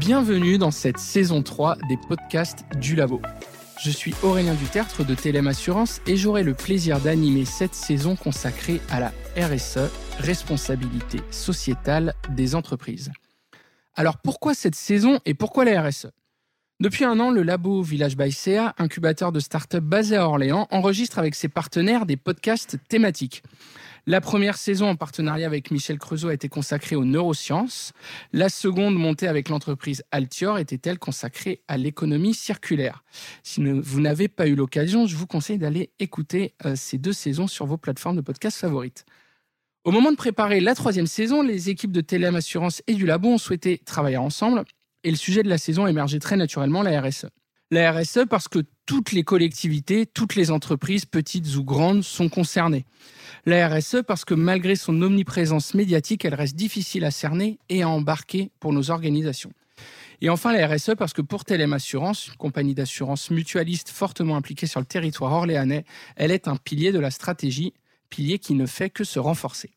Bienvenue dans cette saison 3 des podcasts du Labo. Je suis Aurélien Dutertre de Télém Assurance et j'aurai le plaisir d'animer cette saison consacrée à la RSE, responsabilité sociétale des entreprises. Alors pourquoi cette saison et pourquoi la RSE depuis un an, le labo Village by CA, incubateur de start-up basé à Orléans, enregistre avec ses partenaires des podcasts thématiques. La première saison en partenariat avec Michel Creusot a été consacrée aux neurosciences. La seconde, montée avec l'entreprise Altior, était-elle consacrée à l'économie circulaire. Si vous n'avez pas eu l'occasion, je vous conseille d'aller écouter euh, ces deux saisons sur vos plateformes de podcast favorites. Au moment de préparer la troisième saison, les équipes de Télém Assurance et du Labo ont souhaité travailler ensemble et le sujet de la saison émergeait très naturellement, la RSE. La RSE parce que toutes les collectivités, toutes les entreprises, petites ou grandes, sont concernées. La RSE parce que malgré son omniprésence médiatique, elle reste difficile à cerner et à embarquer pour nos organisations. Et enfin, la RSE parce que pour Telem Assurance, une compagnie d'assurance mutualiste fortement impliquée sur le territoire orléanais, elle est un pilier de la stratégie, pilier qui ne fait que se renforcer.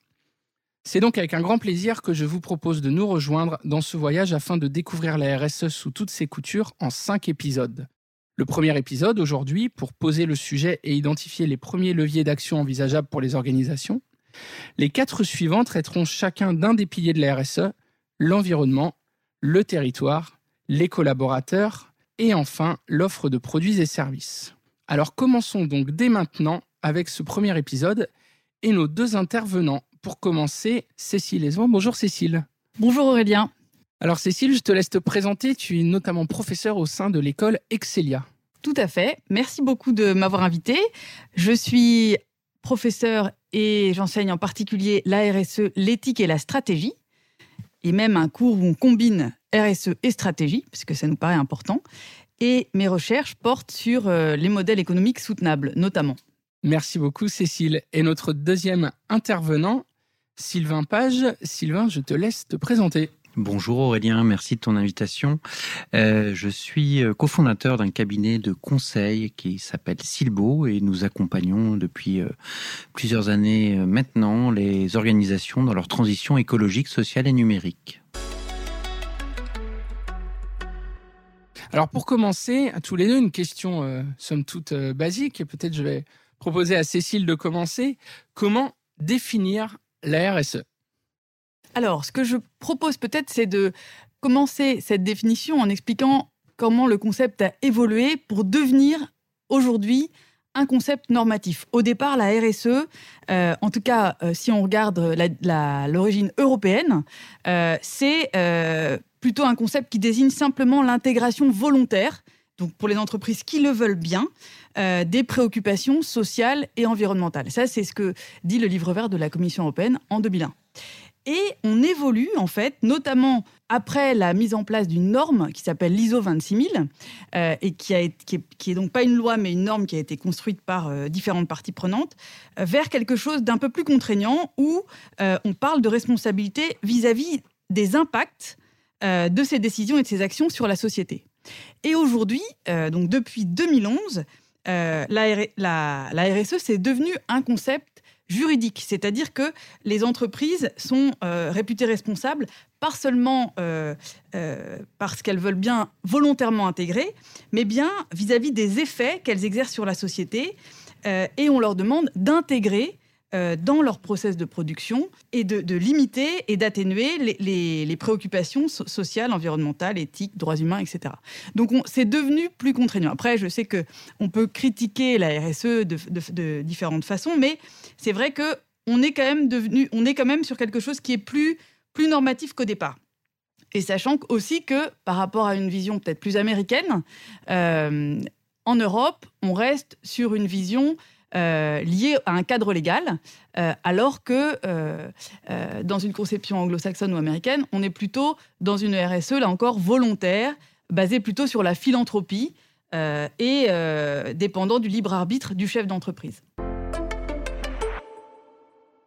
C'est donc avec un grand plaisir que je vous propose de nous rejoindre dans ce voyage afin de découvrir la RSE sous toutes ses coutures en cinq épisodes. Le premier épisode, aujourd'hui, pour poser le sujet et identifier les premiers leviers d'action envisageables pour les organisations. Les quatre suivants traiteront chacun d'un des piliers de la RSE, l'environnement, le territoire, les collaborateurs et enfin l'offre de produits et services. Alors commençons donc dès maintenant avec ce premier épisode et nos deux intervenants pour commencer, Cécile Esvon. Bonjour Cécile. Bonjour Aurélien. Alors Cécile, je te laisse te présenter. Tu es notamment professeure au sein de l'école Excelia. Tout à fait. Merci beaucoup de m'avoir invité. Je suis professeur et j'enseigne en particulier la RSE, l'éthique et la stratégie. Et même un cours où on combine RSE et stratégie, parce que ça nous paraît important. Et mes recherches portent sur euh, les modèles économiques soutenables, notamment. Merci beaucoup Cécile. Et notre deuxième intervenant, Sylvain Page. Sylvain, je te laisse te présenter. Bonjour Aurélien, merci de ton invitation. Euh, je suis euh, cofondateur d'un cabinet de conseil qui s'appelle Silbo et nous accompagnons depuis euh, plusieurs années maintenant les organisations dans leur transition écologique, sociale et numérique. Alors pour commencer, à tous les deux, une question somme toute basique, peut-être je vais proposer à Cécile de commencer. Comment définir la RSE Alors, ce que je propose peut-être, c'est de commencer cette définition en expliquant comment le concept a évolué pour devenir aujourd'hui un concept normatif. Au départ, la RSE, euh, en tout cas, euh, si on regarde l'origine européenne, euh, c'est plutôt un concept qui désigne simplement l'intégration volontaire, donc pour les entreprises qui le veulent bien, des préoccupations sociales et environnementales. Ça, c'est ce que dit le livre vert de la Commission européenne en 2001. Et on évolue, en fait, notamment après la mise en place d'une norme qui s'appelle l'ISO 26000, euh, et qui, a qui, est, donc pas une loi, mais une norme qui a été construite par euh, différentes parties prenantes, vers quelque chose d'un peu plus contraignant, où on parle de responsabilité vis-à-vis -vis des impacts de ces décisions et de ces actions sur la société. Et aujourd'hui, donc depuis 2011, euh, la, RSE, c'est devenu un concept juridique, c'est-à-dire que les entreprises sont euh, réputées responsables pas seulement euh, parce qu'elles veulent bien volontairement intégrer, mais bien vis-à-vis des effets qu'elles exercent sur la société, et on leur demande d'intégrer euh, dans leur process de production et de, limiter et d'atténuer les, préoccupations sociales, environnementales, éthiques, droits humains, etc. Donc c'est devenu plus contraignant. Après, je sais que on peut critiquer la RSE de, différentes façons, mais c'est vrai que on est quand même devenu, on est quand même sur quelque chose qui est plus plus normatif qu'au départ. Et sachant aussi que par rapport à une vision peut-être plus américaine, euh, en Europe, on reste sur une vision euh, lié à un cadre légal, euh, alors que euh, dans une conception anglo-saxonne ou américaine, on est plutôt dans une RSE, là encore, volontaire, basée plutôt sur la philanthropie et dépendant du libre arbitre du chef d'entreprise.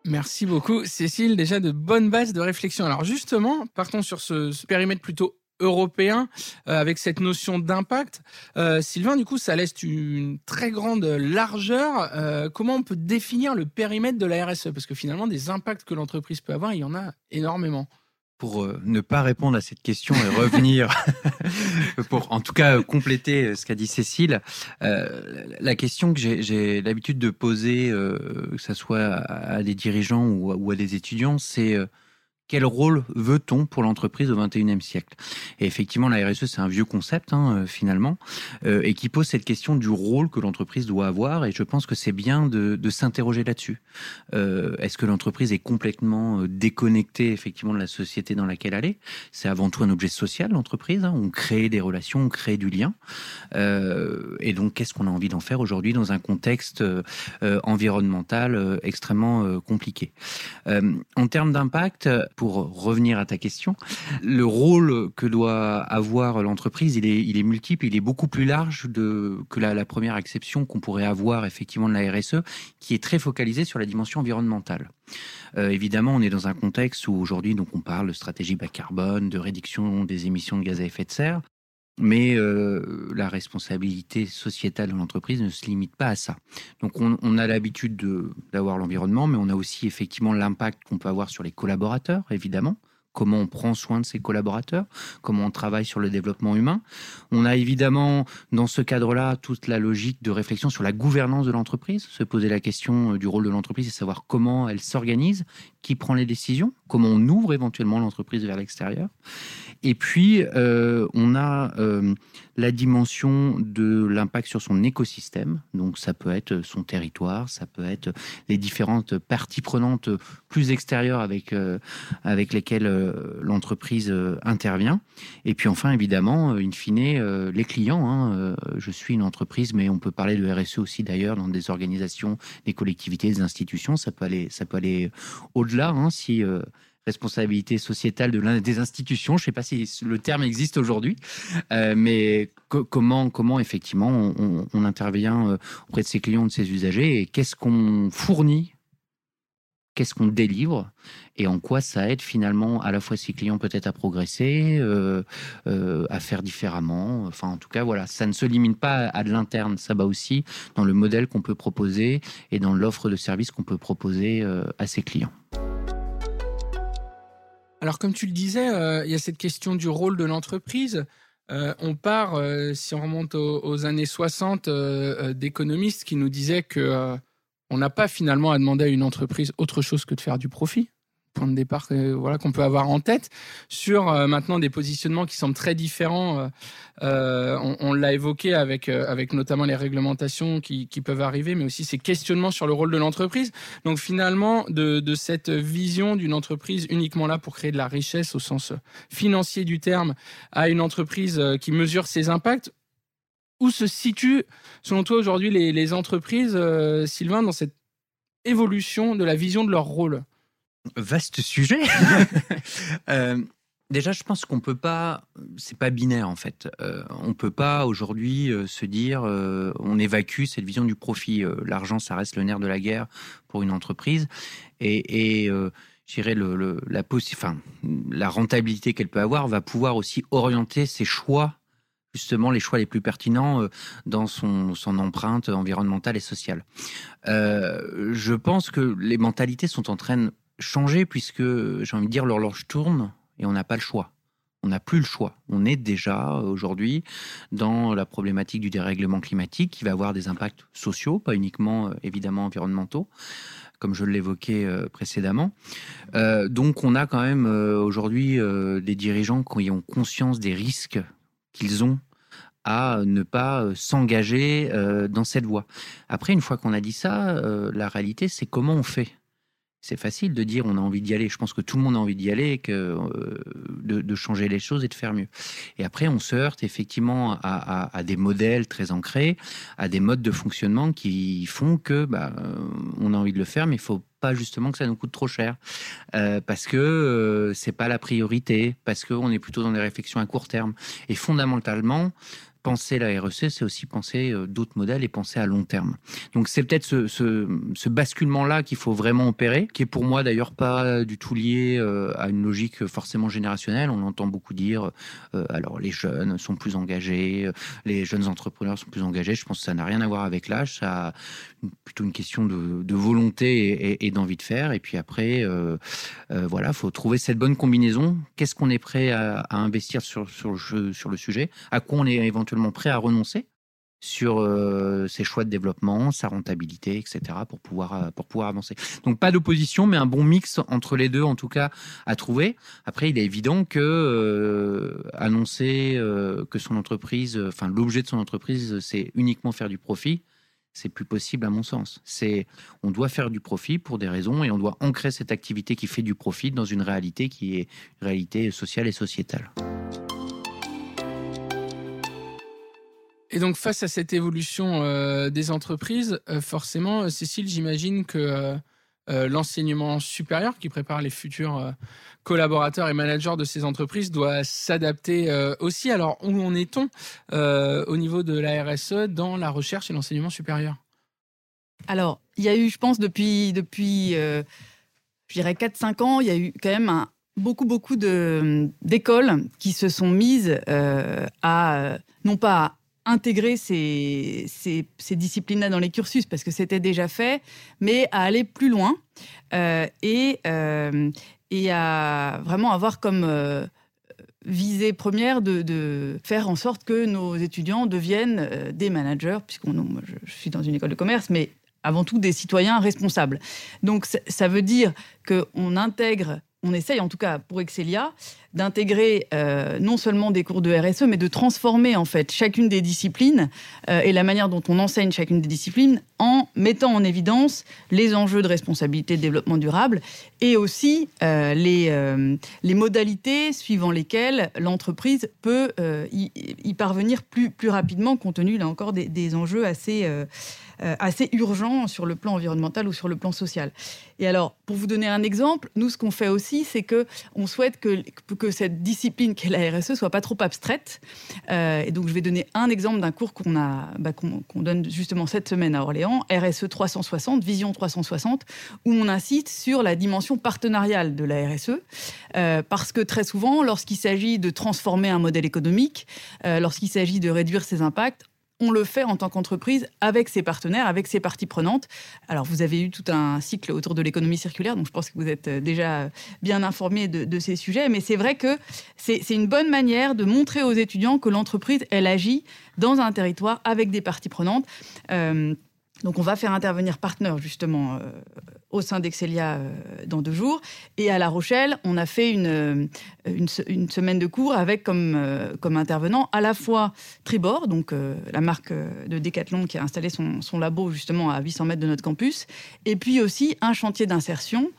Merci beaucoup, Cécile. Déjà de bonnes bases de réflexion. Alors justement, partons sur ce périmètre plutôt européen euh, avec cette notion d'impact. Euh, Sylvain, du coup, ça laisse une très grande largeur. Euh, comment on peut définir le périmètre de la RSE Parce que finalement, des impacts que l'entreprise peut avoir, il y en a énormément. pour ne pas répondre à cette question et revenir, pour en tout cas compléter ce qu'a dit Cécile, la question que j'ai l'habitude de poser, que ce soit à, des dirigeants ou à des étudiants, c'est quel rôle veut-on pour l'entreprise au XXIe siècle? Et effectivement, la RSE, c'est un vieux concept hein, euh, finalement, euh, et qui pose cette question du rôle que l'entreprise doit avoir. Et je pense que c'est bien de, s'interroger là-dessus. Euh, est-ce que l'entreprise est complètement déconnectée effectivement de la société dans laquelle elle est? C'est avant tout un objet social, l'entreprise. Hein. On crée des relations, on crée du lien. et donc, qu'est-ce qu'on a envie d'en faire aujourd'hui dans un contexte environnemental extrêmement compliqué? En termes d'impact, pour revenir à ta question, le rôle que doit avoir l'entreprise, il est, multiple, il est beaucoup plus large de, que la, première acception qu'on pourrait avoir effectivement de la RSE, qui est très focalisée sur la dimension environnementale. Euh, évidemment, on est dans un contexte où aujourd'hui, donc, on parle de stratégie bas carbone, de réduction des émissions de gaz à effet de serre. Mais euh, la responsabilité sociétale de l'entreprise ne se limite pas à ça. Donc on, on a l'habitude d'avoir l'environnement, mais on a aussi effectivement l'impact qu'on peut avoir sur les collaborateurs, évidemment comment on prend soin de ses collaborateurs, comment on travaille sur le développement humain. On a évidemment dans ce cadre-là toute la logique de réflexion sur la gouvernance de l'entreprise, se poser la question euh, du rôle de l'entreprise et savoir comment elle s'organise, qui prend les décisions, comment on ouvre éventuellement l'entreprise vers l'extérieur. Et puis, euh, on a euh, la dimension de l'impact sur son écosystème. Donc, ça peut être son territoire, ça peut être les différentes parties prenantes plus extérieures avec, euh, avec lesquelles l'entreprise intervient. Et puis, enfin, évidemment, in fine, les clients. Hein, je suis une entreprise, mais on peut parler de RSE aussi d'ailleurs dans des organisations, des collectivités, des institutions. Ça peut aller, aller au-delà hein, si responsabilité sociétale de des institutions. Je ne sais pas si le terme existe aujourd'hui, euh, mais comment, comment effectivement on, intervient euh, auprès de ses clients, de ses usagers, et qu'est-ce qu'on fournit, qu'est-ce qu'on délivre, et en quoi ça aide finalement à la fois ses clients peut-être à progresser, euh, à faire différemment? Enfin, en tout cas, voilà, ça ne se limite pas à de l'interne, ça va aussi dans le modèle qu'on peut proposer et dans l'offre de services qu'on peut proposer à ses clients. Alors, comme tu le disais, euh, il y a cette question du rôle de l'entreprise. Euh, on part, euh, si on remonte aux, années 60, d'économistes qui nous disaient que on n'a pas finalement à demander à une entreprise autre chose que de faire du profit point de départ voilà, qu'on peut avoir en tête. Sur euh, maintenant des positionnements qui semblent très différents, euh, euh, on, l'a évoqué avec, avec notamment les réglementations qui, peuvent arriver, mais aussi ces questionnements sur le rôle de l'entreprise. Donc finalement, de, de cette vision d'une entreprise uniquement là pour créer de la richesse au sens financier du terme, à une entreprise qui mesure ses impacts, où se situent, selon toi, aujourd'hui les, les entreprises, Sylvain, dans cette évolution de la vision de leur rôle? Vaste sujet. Euh, déjà, je pense qu'on peut pas, c'est pas binaire en fait. Euh, on peut pas aujourd'hui euh, se dire, on évacue cette vision du profit. L'argent, ça reste le nerf de la guerre pour une entreprise, et, et dirais le, la, enfin, la rentabilité qu'elle peut avoir va pouvoir aussi orienter ses choix justement les choix les plus pertinents dans son, son empreinte environnementale et sociale. je pense que les mentalités sont en train changer puisque, j'ai envie de dire, l'horloge tourne et on n'a pas le choix. On n'a plus le choix. On est déjà aujourd'hui dans la problématique du dérèglement climatique qui va avoir des impacts sociaux, pas uniquement euh, évidemment environnementaux, comme je l'évoquais euh, précédemment. Euh, donc on a quand même aujourd'hui des dirigeants qui ont conscience des risques qu'ils ont à ne pas s'engager dans cette voie. Après, une fois qu'on a dit ça, la réalité, c'est comment on fait c'est facile de dire on a envie d'y aller. Je pense que tout le monde a envie d'y aller, que, euh, de, changer les choses et de faire mieux. Et après, on se heurte effectivement à, des modèles très ancrés, à des modes de fonctionnement qui font que bah, euh, on a envie de le faire, mais il faut pas justement que ça nous coûte trop cher, euh, parce que c'est pas la priorité, parce qu'on est plutôt dans des réflexions à court terme. Et fondamentalement, penser la REC, c'est aussi penser euh, d'autres modèles et penser à long terme. Donc c'est peut-être ce, ce, basculement-là qu'il faut vraiment opérer, qui est pour moi d'ailleurs pas du tout lié euh, à une logique forcément générationnelle. On entend beaucoup dire, euh, alors les jeunes sont plus engagés, les jeunes entrepreneurs sont plus engagés. Je pense que ça n'a rien à voir avec l'âge, plutôt une question de, volonté et, d'envie de faire. Et puis après, euh, voilà, faut trouver cette bonne combinaison. Qu'est-ce qu'on est prêt à, investir sur, sur, le, sur le sujet? À quoi on est éventuellement prêt à renoncer sur euh, ses choix de développement, sa rentabilité, etc., pour pouvoir, euh, pour pouvoir avancer? Donc pas d'opposition, mais un bon mix entre les deux, en tout cas, à trouver. Après, il est évident que euh, annoncer que son entreprise, enfin l'objet de son entreprise, c'est uniquement faire du profit, c'est plus possible à mon sens. C'est, on doit faire du profit pour des raisons et on doit ancrer cette activité qui fait du profit dans une réalité qui est une réalité sociale et sociétale. Et donc face à cette évolution euh, des entreprises, euh, forcément, euh, Cécile, j'imagine que l'enseignement supérieur qui prépare les futurs collaborateurs et managers de ces entreprises doit s'adapter aussi. Alors où en est-on au niveau de la RSE dans la recherche et l'enseignement supérieur? Alors, il y a eu, je pense, depuis, depuis je dirais 4-5 ans, il y a eu quand même un, beaucoup, beaucoup d'écoles qui se sont mises à, non pas intégrer ces, ces, disciplines-là dans les cursus parce que c'était déjà fait, mais à aller plus loin euh, et, euh, et à vraiment avoir comme euh, visée première de, faire en sorte que nos étudiants deviennent des managers, puisqu'on je, je suis dans une école de commerce, mais avant tout des citoyens responsables. Donc ça veut dire qu'on intègre on essaye en tout cas pour Excelia d'intégrer euh, non seulement des cours de RSE, mais de transformer en fait chacune des disciplines euh, et la manière dont on enseigne chacune des disciplines en mettant en évidence les enjeux de responsabilité de développement durable et aussi euh, les, modalités suivant lesquelles l'entreprise peut y, parvenir plus, rapidement compte tenu là encore des, enjeux assez assez urgent sur le plan environnemental ou sur le plan social. Et alors, pour vous donner un exemple, nous, ce qu'on fait aussi, c'est que on souhaite que, cette discipline qu'est la RSE soit pas trop abstraite. Euh, et donc, je vais donner un exemple d'un cours qu'on bah, qu'on donne justement cette semaine à Orléans, RSE 360, Vision 360, où on incite sur la dimension partenariale de la RSE, euh, parce que très souvent, lorsqu'il s'agit de transformer un modèle économique, lorsqu'il s'agit de réduire ses impacts, on le fait en tant qu'entreprise avec ses partenaires, avec ses parties prenantes. Alors, vous avez eu tout un cycle autour de l'économie circulaire, donc je pense que vous êtes euh, déjà bien informé de, ces sujets. Mais c'est vrai que c'est une bonne manière de montrer aux étudiants que l'entreprise, elle agit dans un territoire avec des parties prenantes. Euh, donc, on va faire intervenir Partner, justement, euh, au sein d'Excelia euh, dans deux jours. Et à La Rochelle, on a fait une, euh, une, semaine de cours avec comme, euh, comme intervenant à la fois Tribord, donc la marque de Decathlon qui a installé son, son, labo justement à 800 mètres de notre campus, et puis aussi un chantier d'insertion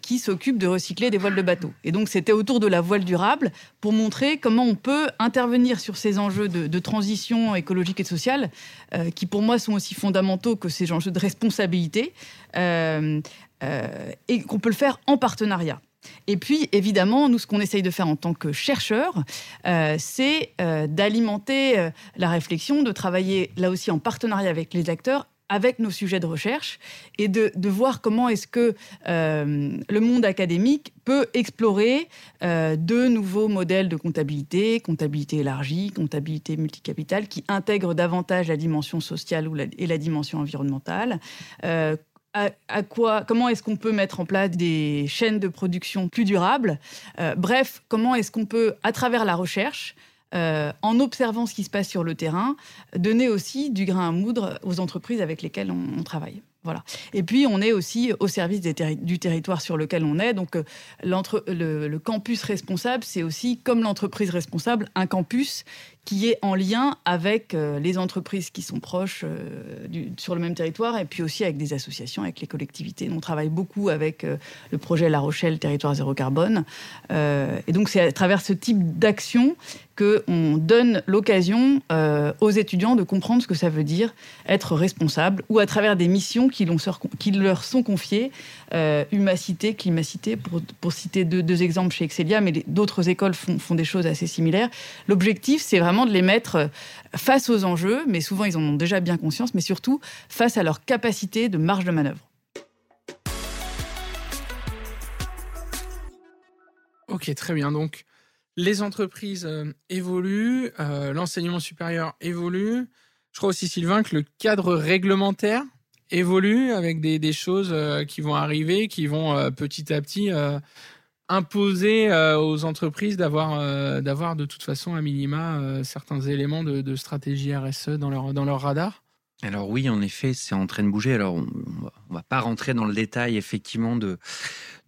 qui s'occupe de recycler des voiles de bateau. Et donc c'était autour de la voile durable pour montrer comment on peut intervenir sur ces enjeux de, transition écologique et sociale, qui pour moi sont aussi fondamentaux que ces enjeux de responsabilité. Et qu'on peut le faire en partenariat. Et puis, évidemment, nous, ce qu'on essaye de faire en tant que chercheurs, euh, c'est d'alimenter la réflexion, de travailler là aussi en partenariat avec les acteurs avec nos sujets de recherche et de, voir comment est-ce que le monde académique peut explorer de nouveaux modèles de comptabilité, comptabilité élargie, comptabilité multicapitale, qui intègrent davantage la dimension sociale et la dimension environnementale à, quoi, comment est-ce qu'on peut mettre en place des chaînes de production plus durables? Euh, bref, comment est-ce qu'on peut, à travers la recherche, euh, en observant ce qui se passe sur le terrain, donner aussi du grain à moudre aux entreprises avec lesquelles on travaille. Voilà. Et puis, on est aussi au service du territoire sur lequel on est. Donc, euh, le, campus responsable, c'est aussi, comme l'entreprise responsable, un campus qui est en lien avec euh, les entreprises qui sont proches euh, sur le même territoire et puis aussi avec des associations, avec les collectivités. On travaille beaucoup avec le projet La Rochelle, territoire zéro carbone. et donc, c'est à travers ce type d'action qu'on donne l'occasion aux étudiants de comprendre ce que ça veut dire être responsable ou à travers des missions qui, leur sont confiés, euh, Humacité, Climacité, pour, pour citer deux, exemples chez Excelia, mais d'autres écoles font, font, des choses assez similaires. L'objectif, c'est vraiment de les mettre face aux enjeux, mais souvent ils en ont déjà bien conscience, mais surtout face à leur capacité de marge de manœuvre. Ok, très bien. Donc, les entreprises euh, évoluent, euh, l'enseignement supérieur évolue. Je crois aussi, Sylvain, que le cadre réglementaire évolue avec des, choses euh, qui vont arriver, qui vont petit à petit imposer aux entreprises d'avoir d'avoir de toute façon à minima certains éléments de, stratégie RSE dans leur, dans leur radar? Alors oui, en effet, c'est en train de bouger. Alors on, ne va pas rentrer dans le détail effectivement de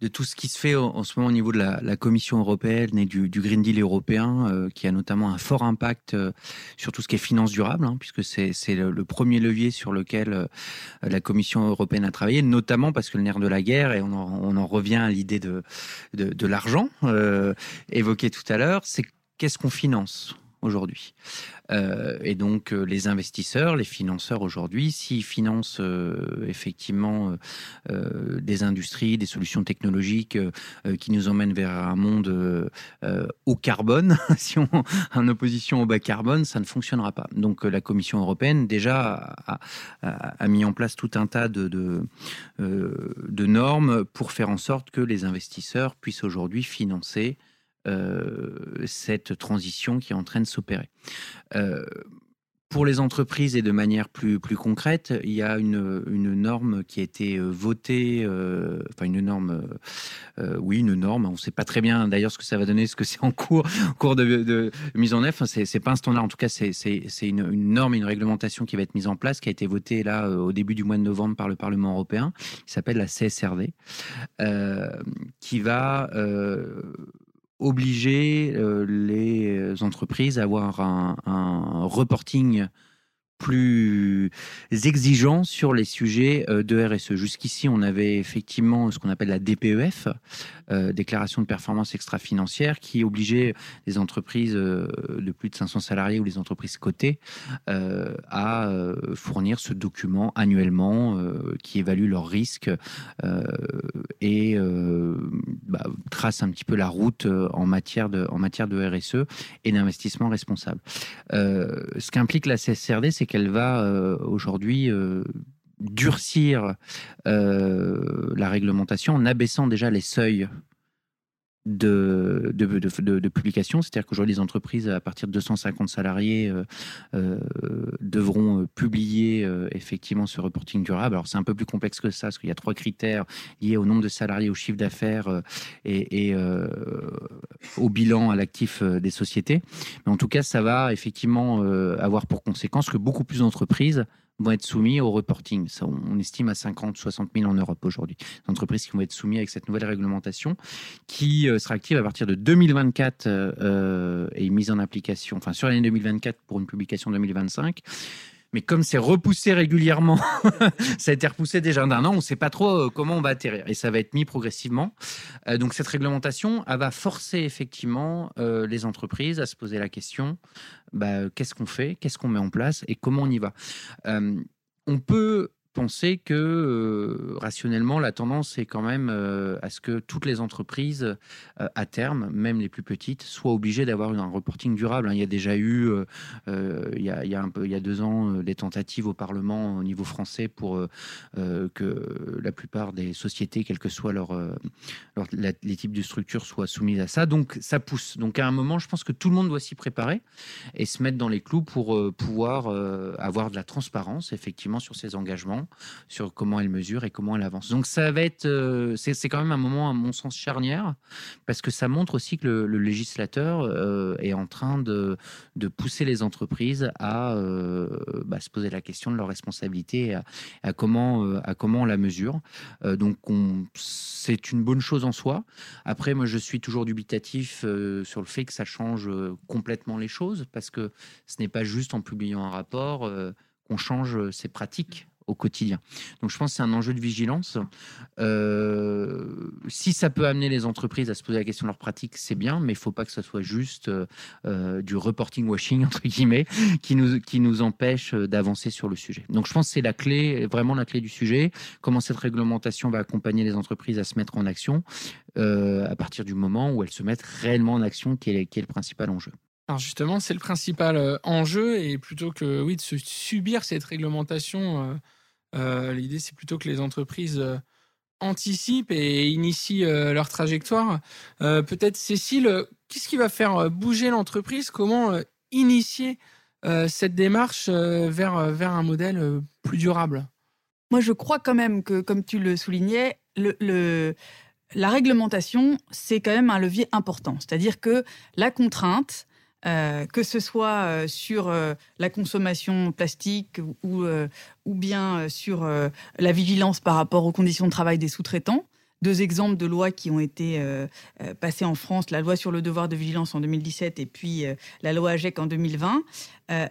de tout ce qui se fait en, ce moment au niveau de la, Commission européenne et du, Green Deal européen, euh, qui a notamment un fort impact euh, sur tout ce qui est finance durable, hein, puisque c'est le, premier levier sur lequel euh, la Commission européenne a travaillé, notamment parce que le nerf de la guerre, et on en, revient à l'idée de, de, de l'argent évoqué tout à l'heure, c'est qu'est-ce qu'on finance? Aujourd'hui. Euh, et donc euh, les investisseurs, les financeurs aujourd'hui, s'ils financent euh, effectivement des industries, des solutions technologiques qui nous emmènent vers un monde au carbone, si on en opposition au bas carbone, ça ne fonctionnera pas. Donc la Commission européenne déjà a, mis en place tout un tas de, de, normes pour faire en sorte que les investisseurs puissent aujourd'hui financer cette transition qui est en train de s'opérer. Euh, pour les entreprises et de manière plus, plus concrète, il y a une, une norme qui a été euh, votée, enfin une norme, oui, une norme, on ne sait pas très bien d'ailleurs ce que ça va donner, ce que c'est en cours, cours de, mise en œuvre, enfin, c'est pas un standard, en tout cas c'est une, une, norme, une réglementation qui va être mise en place, qui a été votée là au début du mois de novembre par le Parlement européen, qui s'appelle la CSRD, qui va obliger euh, les entreprises à avoir un, un reporting plus exigeants sur les sujets euh, de RSE. Jusqu'ici, on avait effectivement ce qu'on appelle la DPEF, euh, déclaration de performance extra-financière, qui obligeait les entreprises euh, de plus de 500 salariés ou les entreprises cotées à fournir ce document annuellement qui évalue leurs risques et bah, trace un petit peu la route en matière de, en matière de RSE et d'investissement responsable. ce qu'implique la CSRD, c'est qu'elle va euh, aujourd'hui euh, durcir euh, la réglementation en abaissant déjà les seuils de, publication. C'est-à-dire qu'aujourd'hui, les entreprises à partir de 250 salariés devront publier effectivement ce reporting durable. Alors, c'est un peu plus complexe que ça, parce qu'il y a trois critères liés au nombre de salariés, au chiffre d'affaires et, au bilan à l'actif des sociétés. Mais en tout cas, ça va effectivement avoir pour conséquence que beaucoup plus d'entreprises vont être soumis au reporting. Ça, on estime à 50, 60 000 en Europe aujourd'hui. Des entreprises qui vont être soumises avec cette nouvelle réglementation qui euh, sera active à partir de 2024 euh, euh, et mise en application, enfin sur l'année 2024 pour une publication 2025 mais comme c'est repoussé régulièrement, ça a été repoussé déjà d'un an, on ne sait pas trop euh, comment on va atterrir. Et ça va être mis progressivement. Euh, donc cette réglementation, elle va forcer effectivement euh, les entreprises à se poser la question, bah, qu'est-ce qu'on fait, qu'est-ce qu'on met en place? Et comment on y va? on peut penser que euh, rationnellement, la tendance est quand même euh, à ce que toutes les entreprises, euh, à terme, même les plus petites, soient obligées d'avoir un reporting durable. Hein. Il y a déjà eu, il y a, deux ans, des tentatives au Parlement au niveau français pour que la plupart des sociétés, quels que soient leur, les types de structures, soient soumises à ça. Donc ça pousse. Donc à un moment, je pense que tout le monde doit s'y préparer et se mettre dans les clous pour pouvoir avoir de la transparence, effectivement, sur ces engagements sur comment elle mesure et comment elle avance. Donc ça va être, euh, c'est quand même un moment à mon sens charnière parce que ça montre aussi que le, législateur euh, est en train de, de, pousser les entreprises à euh, bah, se poser la question de leur responsabilité et à, comment, à comment on la mesure. donc c'est une bonne chose en soi. Après, moi je suis toujours dubitatif sur le fait que ça change complètement les choses parce que ce n'est pas juste en publiant un rapport qu'on change ses pratiques au quotidien. Donc je pense que c'est un enjeu de vigilance. Euh, si ça peut amener les entreprises à se poser la question de leur pratique, c'est bien, mais il ne faut pas que ce soit juste euh, du reporting washing, entre guillemets, qui nous, qui nous empêche d'avancer sur le sujet. Donc je pense que c'est la clé, vraiment la clé du sujet, comment cette réglementation va accompagner les entreprises à se mettre en action euh, à partir du moment où elles se mettent réellement en action, qui est, qui est le principal enjeu. Alors justement, c'est le principal enjeu et plutôt que oui de se subir cette réglementation, l'idée c'est plutôt que les entreprises anticipent et initient leur trajectoire. Peut-être Cécile, qu'est-ce qui va faire bouger l'entreprise? Comment initier cette démarche vers, vers un modèle plus durable? Moi, je crois quand même que, comme tu le soulignais, la réglementation, c'est quand même un levier important. C'est-à-dire que la contrainte, euh, que ce soit euh, sur euh, la consommation plastique ou, ou bien sur la vigilance par rapport aux conditions de travail des sous-traitants. Deux exemples de lois qui ont été passées en France, la loi sur le devoir de vigilance en 2017 et puis la loi AGEC en 2020.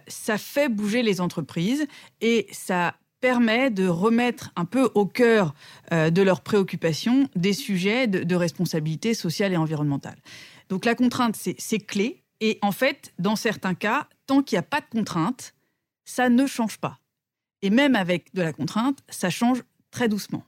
ça fait bouger les entreprises et ça permet de remettre un peu au cœur de leurs préoccupations des sujets de, responsabilité sociale et environnementale. Donc la contrainte, c'est clé. Et en fait, dans certains cas, tant qu'il n'y a pas de contrainte, ça ne change pas. Et même avec de la contrainte, ça change très doucement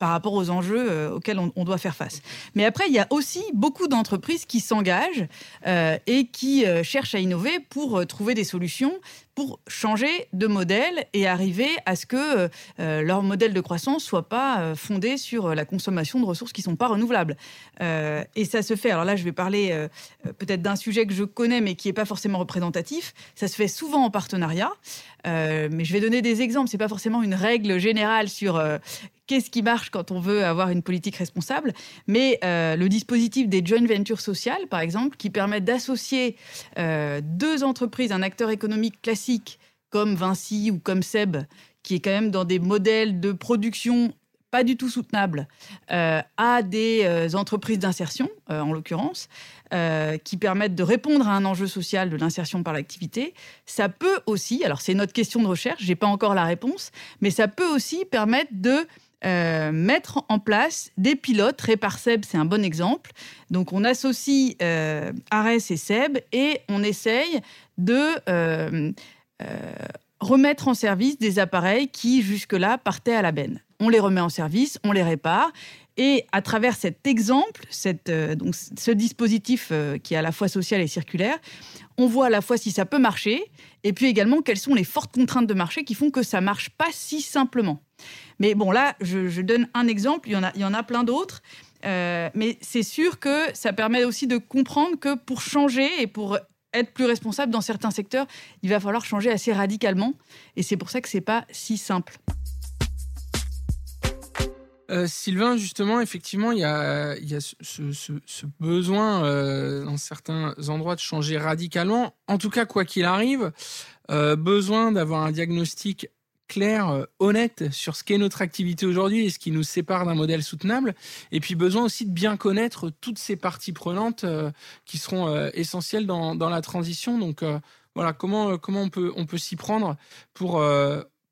par rapport aux enjeux euh, auxquels on, doit faire face. Mais après, il y a aussi beaucoup d'entreprises qui s'engagent euh, et qui cherchent à innover pour trouver des solutions pour changer de modèle et arriver à ce que euh, leur modèle de croissance soit pas euh, fondé sur la consommation de ressources qui sont pas renouvelables. Euh, et ça se fait. Alors là, je vais parler peut-être d'un sujet que je connais mais qui est pas forcément représentatif. Ça se fait souvent en partenariat. mais je vais donner des exemples. C'est pas forcément une règle générale sur qu'est-ce qui marche quand on veut avoir une politique responsable, mais le dispositif des joint ventures sociales, par exemple, qui permettent d'associer deux entreprises, un acteur économique classique comme Vinci ou comme Seb, qui est quand même dans des modèles de production pas du tout soutenables, euh, à des euh, entreprises d'insertion, euh, en l'occurrence, qui permettent de répondre à un enjeu social de l'insertion par l'activité, ça peut aussi, alors c'est notre question de recherche, j'ai pas encore la réponse, mais ça peut aussi permettre de mettre en place des pilotes. Seb, c'est un bon exemple. Donc, on associe Ares et Seb et on essaye de euh, remettre en service des appareils qui, jusque-là, partaient à la benne. On les remet en service, on les répare. Et à travers cet exemple, euh, donc ce dispositif euh, qui est à la fois social et circulaire, on voit à la fois si ça peut marcher, et puis également quelles sont les fortes contraintes de marché qui font que ça marche pas si simplement. Mais bon, là, je, donne un exemple, il y en a, il y en a plein d'autres. mais c'est sûr que ça permet aussi de comprendre que pour changer et pour être plus responsable dans certains secteurs, il va falloir changer assez radicalement. Et c'est pour ça que c'est pas si simple. Euh, Sylvain, justement, effectivement, il y a, ce, besoin euh, dans certains endroits de changer radicalement. En tout cas, quoi qu'il arrive, euh, besoin d'avoir un diagnostic clair, honnête sur ce qu'est notre activité aujourd'hui et ce qui nous sépare d'un modèle soutenable. Et puis besoin aussi de bien connaître toutes ces parties prenantes qui seront essentielles dans, la transition. Donc voilà, comment, on peut s'y prendre pour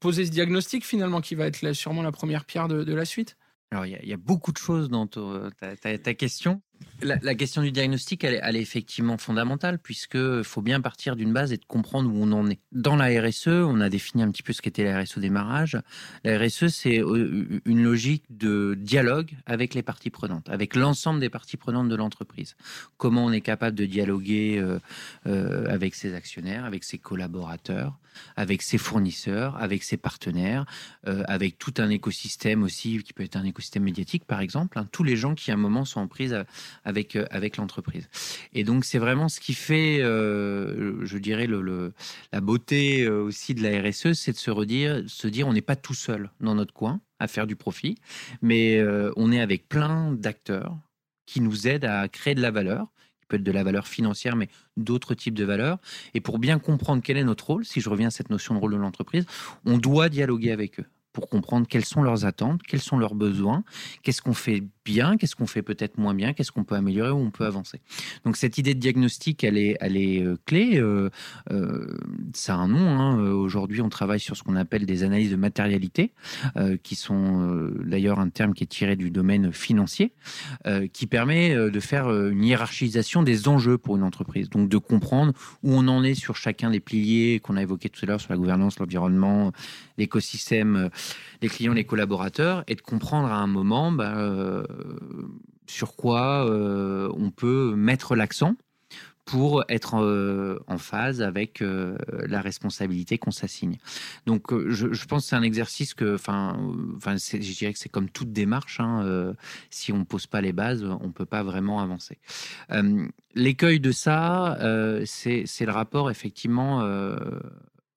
poser ce diagnostic finalement qui va être sûrement la première pierre de, la suite? Alors, il y, a beaucoup de choses dans ta question. La, question du diagnostic, elle, est effectivement fondamentale, puisqu'il faut bien partir d'une base et de comprendre où on en est. Dans la RSE, on a défini un petit peu ce qu'était la RSE au démarrage. La RSE, c'est euh, une logique de dialogue avec les parties prenantes, avec l'ensemble des parties prenantes de l'entreprise. Comment on est capable de dialoguer euh, euh, avec ses actionnaires, avec ses collaborateurs, avec ses fournisseurs, avec ses partenaires, avec tout un écosystème aussi, qui peut être un écosystème médiatique, par exemple. Hein. tous les gens qui, à un moment, sont en prise avec, euh, avec l'entreprise. Et donc, c'est vraiment ce qui fait, euh, je dirais, le, la beauté euh, aussi de la RSE, c'est de se redire, se dire, on n'est pas tout seul dans notre coin à faire du profit, mais on est avec plein d'acteurs qui nous aident à créer de la valeur, qui peut être de la valeur financière, mais d'autres types de valeurs. Et pour bien comprendre quel est notre rôle, si je reviens à cette notion de rôle de l'entreprise, on doit dialoguer avec eux pour comprendre quelles sont leurs attentes, quels sont leurs besoins, qu'est-ce qu'on fait bien, qu'est-ce qu'on fait peut-être moins bien, qu'est-ce qu'on peut améliorer ou on peut avancer. Donc cette idée de diagnostic, elle est, elle est euh, clé. Euh, euh, ça a un nom. Hein. Aujourd'hui, on travaille sur ce qu'on appelle des analyses de matérialité, qui sont d'ailleurs un terme qui est tiré du domaine financier, qui permet de faire une hiérarchisation des enjeux pour une entreprise. Donc de comprendre où on en est sur chacun des piliers qu'on a évoqués tout à l'heure sur la gouvernance, l'environnement, l'écosystème, les clients, les collaborateurs, et de comprendre à un moment bah, sur quoi euh, on peut mettre l'accent pour être euh, en phase avec euh, la responsabilité qu'on s'assigne. Donc, je, pense que c'est un exercice que, enfin, enfin, je dirais que c'est comme toute démarche. Hein, si on ne pose pas les bases, on ne peut pas vraiment avancer. L'écueil de ça, c'est le rapport effectivement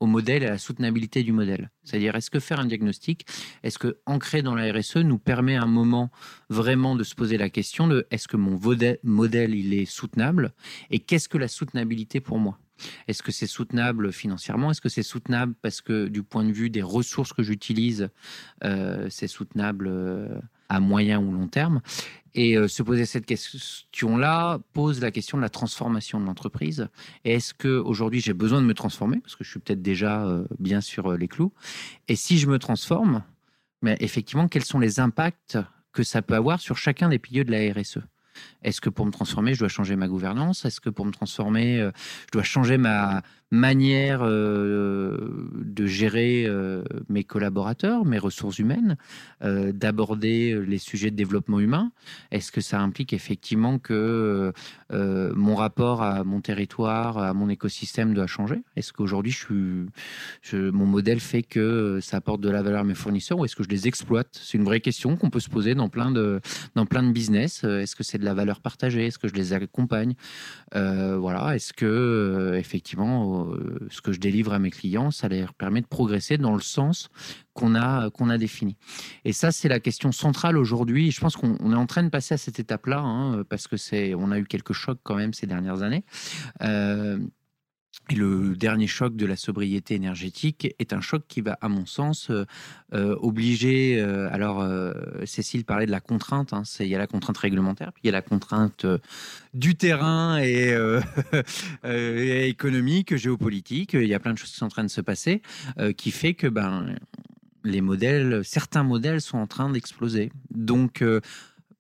au modèle et à la soutenabilité du modèle. C'est-à-dire, est-ce que faire un diagnostic, est-ce que ancrer dans la RSE nous permet un moment vraiment de se poser la question de est-ce que mon modèle il est soutenable et qu'est-ce que la soutenabilité pour moi? Est-ce que c'est soutenable financièrement? Est-ce que c'est soutenable parce que du point de vue des ressources que j'utilise, euh, c'est soutenable euh, à moyen ou long terme. Et euh, se poser cette question-là pose la question de la transformation de l'entreprise. Est-ce que aujourd'hui j'ai besoin de me transformer? Parce que je suis peut-être déjà euh, bien sur euh, les clous. Et si je me transforme, mais effectivement, quels sont les impacts que ça peut avoir sur chacun des piliers de la RSE est-ce que pour me transformer, je dois changer ma gouvernance? Est-ce que pour me transformer, je dois changer ma, manière euh, de gérer euh, mes collaborateurs, mes ressources humaines, euh, d'aborder les sujets de développement humain? Est-ce que ça implique effectivement que mon rapport à mon territoire, à mon écosystème doit changer? Est-ce qu'aujourd'hui, mon modèle fait que ça apporte de la valeur à mes fournisseurs? Ou est-ce que je les exploite? C'est une vraie question qu'on peut se poser dans plein de, dans plein de business. Est-ce que c'est la valeur partagée Est-ce que je les accompagne Voilà. Est-ce que effectivement euh, ce que je délivre à mes clients, ça leur permet de progresser dans le sens qu'on a, a défini. Et ça, c'est la question centrale aujourd'hui. Je pense qu'on est en train de passer à cette étape-là, hein, parce que c'est, on a eu quelques chocs quand même ces dernières années. Et le dernier choc de la sobriété énergétique est un choc qui va, à mon sens, euh, euh, obliger. Euh, alors, Cécile parlait de la contrainte. Hein, il y a la contrainte réglementaire, puis il y a la contrainte du terrain et, économique, géopolitique. Il y a plein de choses qui sont en train de se passer, qui fait que ben certains modèles sont en train d'exploser. Donc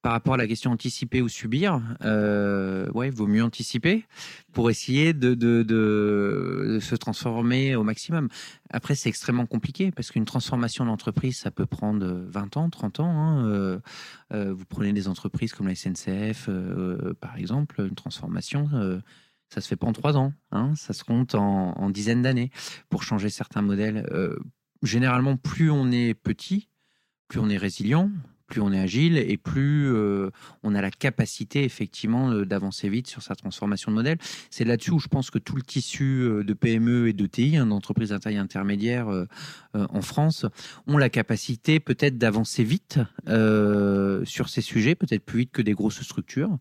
par rapport à la question anticiper ou subir, euh, ouais, vaut mieux anticiper pour essayer de, se transformer au maximum. Après, c'est extrêmement compliqué parce qu'une transformation d'entreprise, ça peut prendre 20 ans, 30 ans. Hein. Euh, euh, vous prenez des entreprises comme la SNCF, euh, par exemple, une transformation. ça se fait pas en trois ans, hein. ça se compte en dizaines d'années pour changer certains modèles. généralement, plus on est petit, plus on est résilient, plus on est agile et plus euh, on a la capacité effectivement euh, d'avancer vite sur sa transformation de modèle. C'est là-dessus où je pense que tout le tissu euh, de PME et de TI, hein, d'entreprises à taille intermédiaire en France, ont la capacité peut-être d'avancer vite sur ces sujets, peut-être plus vite que des grosses structures,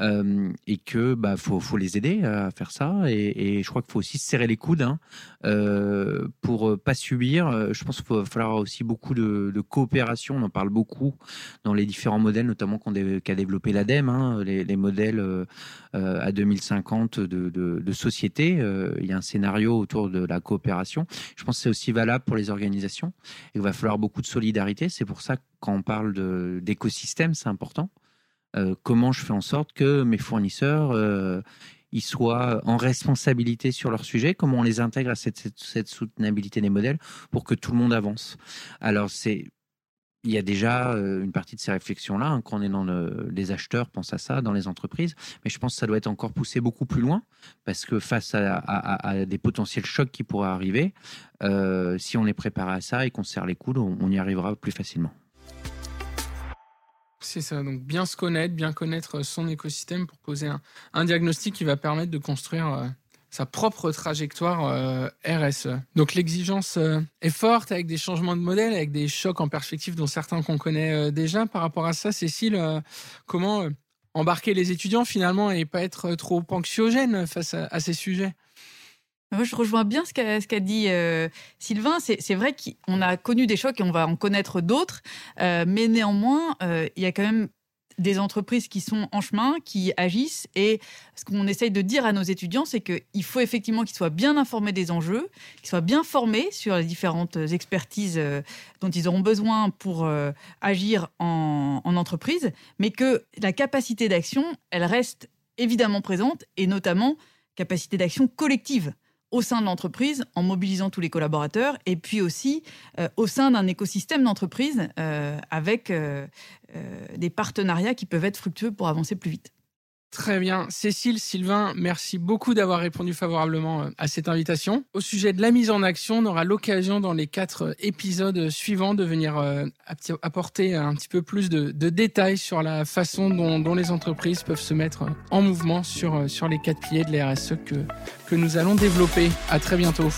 et que bah faut, les aider à faire ça. Et, je crois qu'il faut aussi serrer les coudes hein, pour pas subir. Je pense qu'il va falloir aussi beaucoup de coopération. On en parle beaucoup dans les différents modèles, notamment qu'a développé l'ADEME, hein, les, modèles euh, euh, à 2050 de, société. Euh, il y a un scénario autour de la coopération. Je pense que c'est aussi valable pour les organisations. Il va falloir beaucoup de solidarité. C'est pour ça que quand on parle d'écosystème, c'est important. comment je fais en sorte que mes fournisseurs soient en responsabilité sur leur sujet, comment on les intègre à cette, cette soutenabilité des modèles pour que tout le monde avance? Alors c'est il y a déjà euh, une partie de ces réflexions-là. Hein, quand on est dans le, les acheteurs, pense à ça, dans les entreprises. Mais je pense que ça doit être encore poussé beaucoup plus loin, parce que face à, des potentiels chocs qui pourraient arriver, euh, si on est préparé à ça et qu'on serre les coudes, on, y arrivera plus facilement. C'est ça, donc bien se connaître, bien connaître son écosystème pour poser un, un diagnostic qui va permettre de construire euh, sa propre trajectoire euh, RSE. Donc l'exigence euh, est forte avec des changements de modèle, avec des chocs en perspective dont certains qu'on connaît euh, déjà. Par rapport à ça, Cécile, comment embarquer les étudiants finalement et pas être trop anxiogène face à, ces sujets? Moi, je rejoins bien ce qu'a dit Sylvain. C'est vrai qu'on a connu des chocs et on va en connaître d'autres, mais néanmoins, il y a quand même des entreprises qui sont en chemin, qui agissent. Et ce qu'on essaye de dire à nos étudiants, c'est qu'il faut effectivement qu'ils soient bien informés des enjeux, qu'ils soient bien formés sur les différentes expertises euh, dont ils auront besoin pour euh, agir en, en entreprise, mais que la capacité d'action, elle reste évidemment présente, et notamment capacité d'action collective au sein de l'entreprise en mobilisant tous les collaborateurs et puis aussi euh, au sein d'un écosystème d'entreprise euh, avec euh, des partenariats qui peuvent être fructueux pour avancer plus vite. Très bien. Cécile, Sylvain, merci beaucoup d'avoir répondu favorablement euh, à cette invitation. Au sujet de la mise en action, on aura l'occasion dans les quatre épisodes suivants de venir euh, apporter un petit peu plus de, détails sur la façon dont, les entreprises peuvent se mettre en mouvement sur, sur les quatre piliers de la RSE que, que nous allons développer. À très bientôt.